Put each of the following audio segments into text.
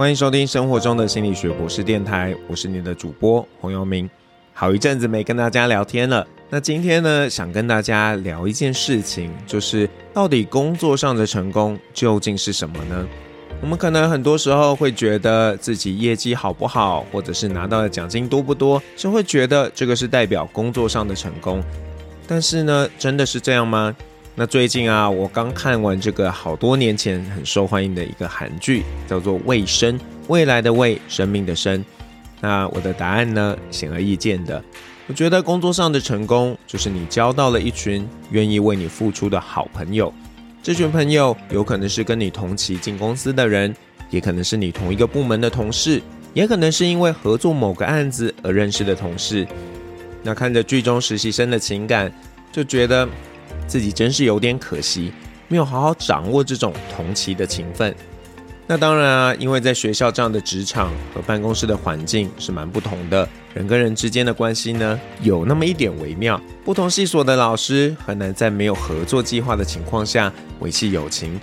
欢迎收听生活中的心理学博士电台，我是你的主播洪耀明。好一阵子没跟大家聊天了，那今天呢，想跟大家聊一件事情，就是到底工作上的成功究竟是什么呢？我们可能很多时候会觉得自己业绩好不好，或者是拿到的奖金多不多，就会觉得这个是代表工作上的成功。但是呢，真的是这样吗？那最近啊，我刚看完这个好多年前很受欢迎的一个韩剧，叫做《未生》，未来的未，生命的生。那我的答案呢，显而易见的，我觉得工作上的成功，就是你交到了一群愿意为你付出的好朋友。这群朋友有可能是跟你同期进公司的人，也可能是你同一个部门的同事，也可能是因为合作某个案子而认识的同事。那看着剧中实习生的情感，就觉得自己真是有点可惜，没有好好掌握这种同期的情分。那当然啊，因为在学校这样的职场和办公室的环境是蛮不同的，人跟人之间的关系呢，有那么一点微妙。不同系所的老师很难在没有合作计划的情况下维系友情。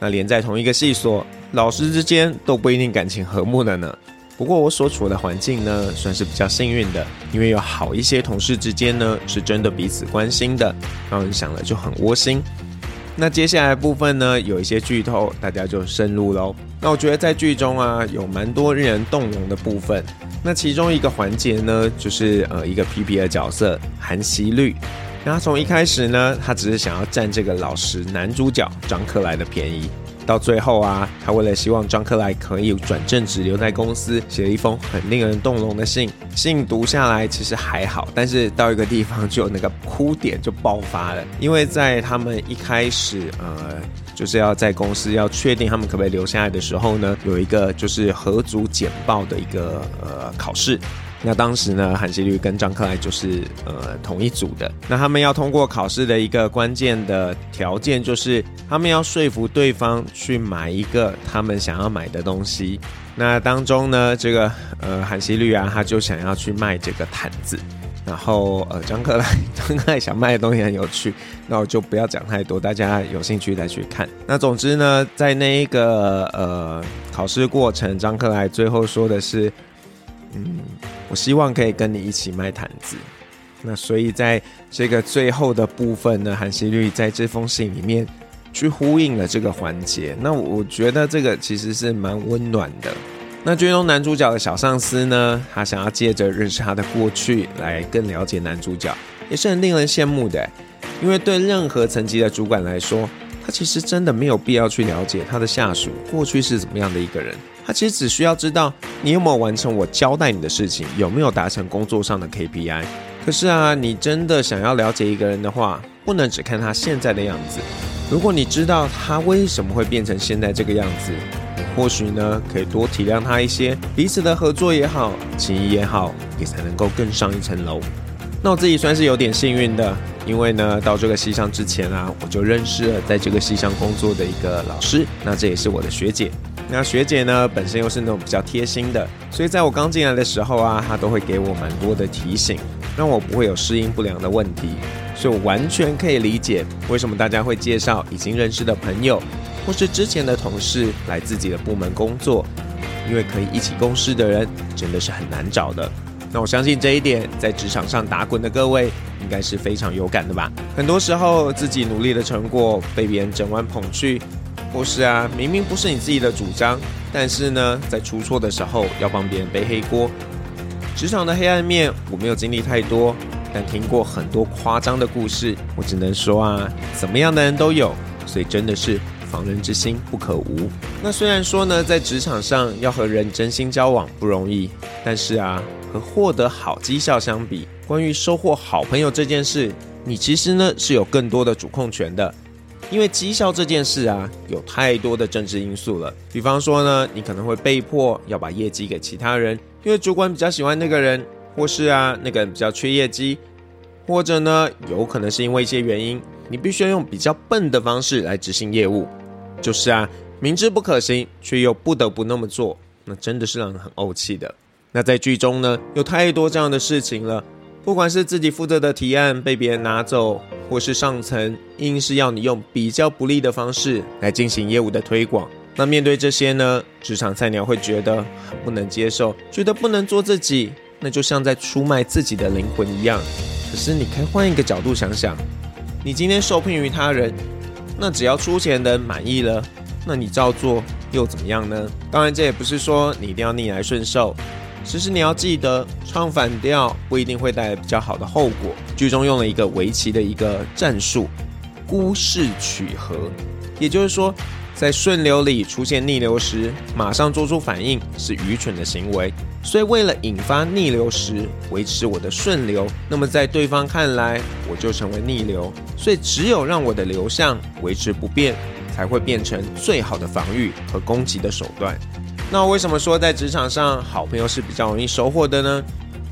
那连在同一个系所，老师之间都不一定感情和睦的呢。不过我所处的环境呢，算是比较幸运的，因为有好一些同事之间呢，是真的彼此关心的，让人想了就很窝心。那接下来部分呢，有一些剧透，大家就深入喽。那我觉得在剧中啊，有蛮多令人动容的部分。那其中一个环节呢，就是呃一个皮皮的角色韩熙律。那他从一开始呢，他只是想要占这个老实男主角张克莱的便宜。到最后啊，他为了希望张克莱可以转正职留在公司，写了一封很令人动容的信。信读下来其实还好，但是到一个地方就有那个哭点就爆发了，因为在他们一开始呃就是要在公司要确定他们可不可以留下来的时候呢，有一个就是合组简报的一个呃考试。那当时呢，韩熙律跟张克莱就是呃同一组的。那他们要通过考试的一个关键的条件，就是他们要说服对方去买一个他们想要买的东西。那当中呢，这个呃韩熙律啊，他就想要去卖这个毯子。然后呃张克莱张克莱想卖的东西很有趣，那我就不要讲太多，大家有兴趣再去看。那总之呢，在那一个呃考试过程，张克莱最后说的是。嗯，我希望可以跟你一起卖毯子。那所以在这个最后的部分呢，韩熙律在这封信里面去呼应了这个环节。那我觉得这个其实是蛮温暖的。那剧中男主角的小上司呢，他想要借着认识他的过去来更了解男主角，也是很令人羡慕的。因为对任何层级的主管来说，他其实真的没有必要去了解他的下属过去是怎么样的一个人。他其实只需要知道你有没有完成我交代你的事情，有没有达成工作上的 KPI。可是啊，你真的想要了解一个人的话，不能只看他现在的样子。如果你知道他为什么会变成现在这个样子，或许呢可以多体谅他一些，彼此的合作也好，情谊也好，也才能够更上一层楼。那我自己算是有点幸运的，因为呢到这个西上之前啊，我就认识了在这个西上工作的一个老师，那这也是我的学姐。那学姐呢，本身又是那种比较贴心的，所以在我刚进来的时候啊，她都会给我蛮多的提醒，让我不会有适应不良的问题。所以我完全可以理解为什么大家会介绍已经认识的朋友，或是之前的同事来自己的部门工作，因为可以一起共事的人真的是很难找的。那我相信这一点，在职场上打滚的各位应该是非常有感的吧？很多时候自己努力的成果被别人整碗捧去。或是啊，明明不是你自己的主张，但是呢，在出错的时候要帮别人背黑锅。职场的黑暗面我没有经历太多，但听过很多夸张的故事。我只能说啊，怎么样的人都有，所以真的是防人之心不可无。那虽然说呢，在职场上要和人真心交往不容易，但是啊，和获得好绩效相比，关于收获好朋友这件事，你其实呢是有更多的主控权的。因为绩效这件事啊，有太多的政治因素了。比方说呢，你可能会被迫要把业绩给其他人，因为主管比较喜欢那个人，或是啊，那个人比较缺业绩，或者呢，有可能是因为一些原因，你必须要用比较笨的方式来执行业务。就是啊，明知不可行，却又不得不那么做，那真的是让人很怄气的。那在剧中呢，有太多这样的事情了。不管是自己负责的提案被别人拿走，或是上层硬是要你用比较不利的方式来进行业务的推广，那面对这些呢，职场菜鸟会觉得很不能接受，觉得不能做自己，那就像在出卖自己的灵魂一样。可是你可以换一个角度想想，你今天受聘于他人，那只要出钱的人满意了，那你照做又怎么样呢？当然，这也不是说你一定要逆来顺受，只是你要记得，唱反调不一定会带来比较好的后果。剧中用了一个围棋的一个战术，孤势取和，也就是说。在顺流里出现逆流时，马上做出反应是愚蠢的行为。所以，为了引发逆流时维持我的顺流，那么在对方看来，我就成为逆流。所以，只有让我的流向维持不变，才会变成最好的防御和攻击的手段。那为什么说在职场上好朋友是比较容易收获的呢？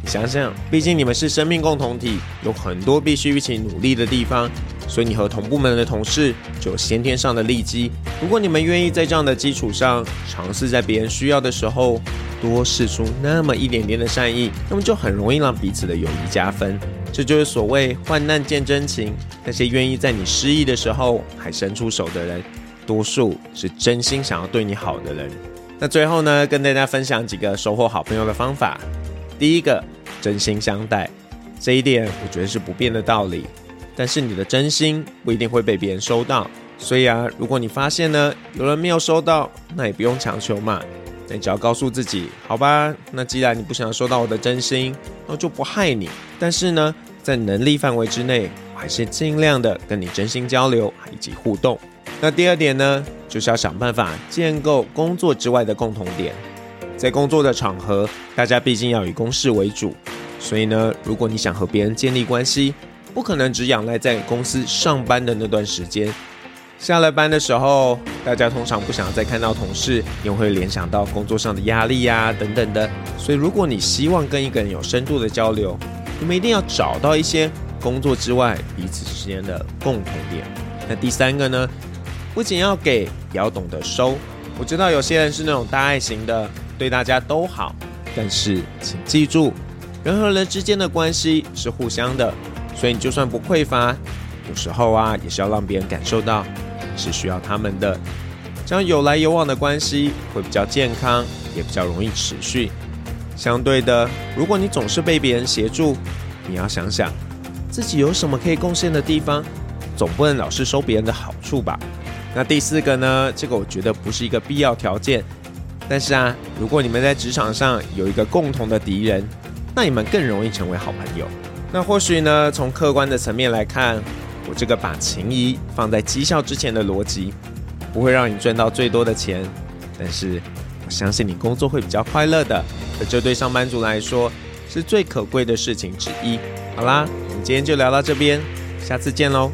想想，毕竟你们是生命共同体，有很多必须一起努力的地方。所以你和同部门的同事就有先天上的利基。如果你们愿意在这样的基础上，尝试在别人需要的时候多试出那么一点点的善意，那么就很容易让彼此的友谊加分。这就是所谓患难见真情。那些愿意在你失意的时候还伸出手的人，多数是真心想要对你好的人。那最后呢，跟大家分享几个收获好朋友的方法。第一个，真心相待，这一点我觉得是不变的道理。但是你的真心不一定会被别人收到，所以啊，如果你发现呢有人没有收到，那也不用强求嘛，你只要告诉自己，好吧，那既然你不想收到我的真心，那就不害你。但是呢，在能力范围之内，我还是尽量的跟你真心交流以及互动。那第二点呢，就是要想办法建构工作之外的共同点，在工作的场合，大家毕竟要以公事为主，所以呢，如果你想和别人建立关系，不可能只仰赖在公司上班的那段时间，下了班的时候，大家通常不想再看到同事，因为会联想到工作上的压力呀等等的。所以，如果你希望跟一个人有深度的交流，你们一定要找到一些工作之外彼此之间的共同点。那第三个呢，不仅要给，也要懂得收。我知道有些人是那种大爱型的，对大家都好，但是请记住，人和人之间的关系是互相的。所以你就算不匮乏，有时候啊，也是要让别人感受到是需要他们的，这样有来有往的关系会比较健康，也比较容易持续。相对的，如果你总是被别人协助，你要想想自己有什么可以贡献的地方，总不能老是收别人的好处吧。那第四个呢？这个我觉得不是一个必要条件，但是啊，如果你们在职场上有一个共同的敌人，那你们更容易成为好朋友。那或许呢，从客观的层面来看，我这个把情谊放在绩效之前的逻辑，不会让你赚到最多的钱，但是我相信你工作会比较快乐的，而这对上班族来说是最可贵的事情之一。好啦，我们今天就聊到这边，下次见喽。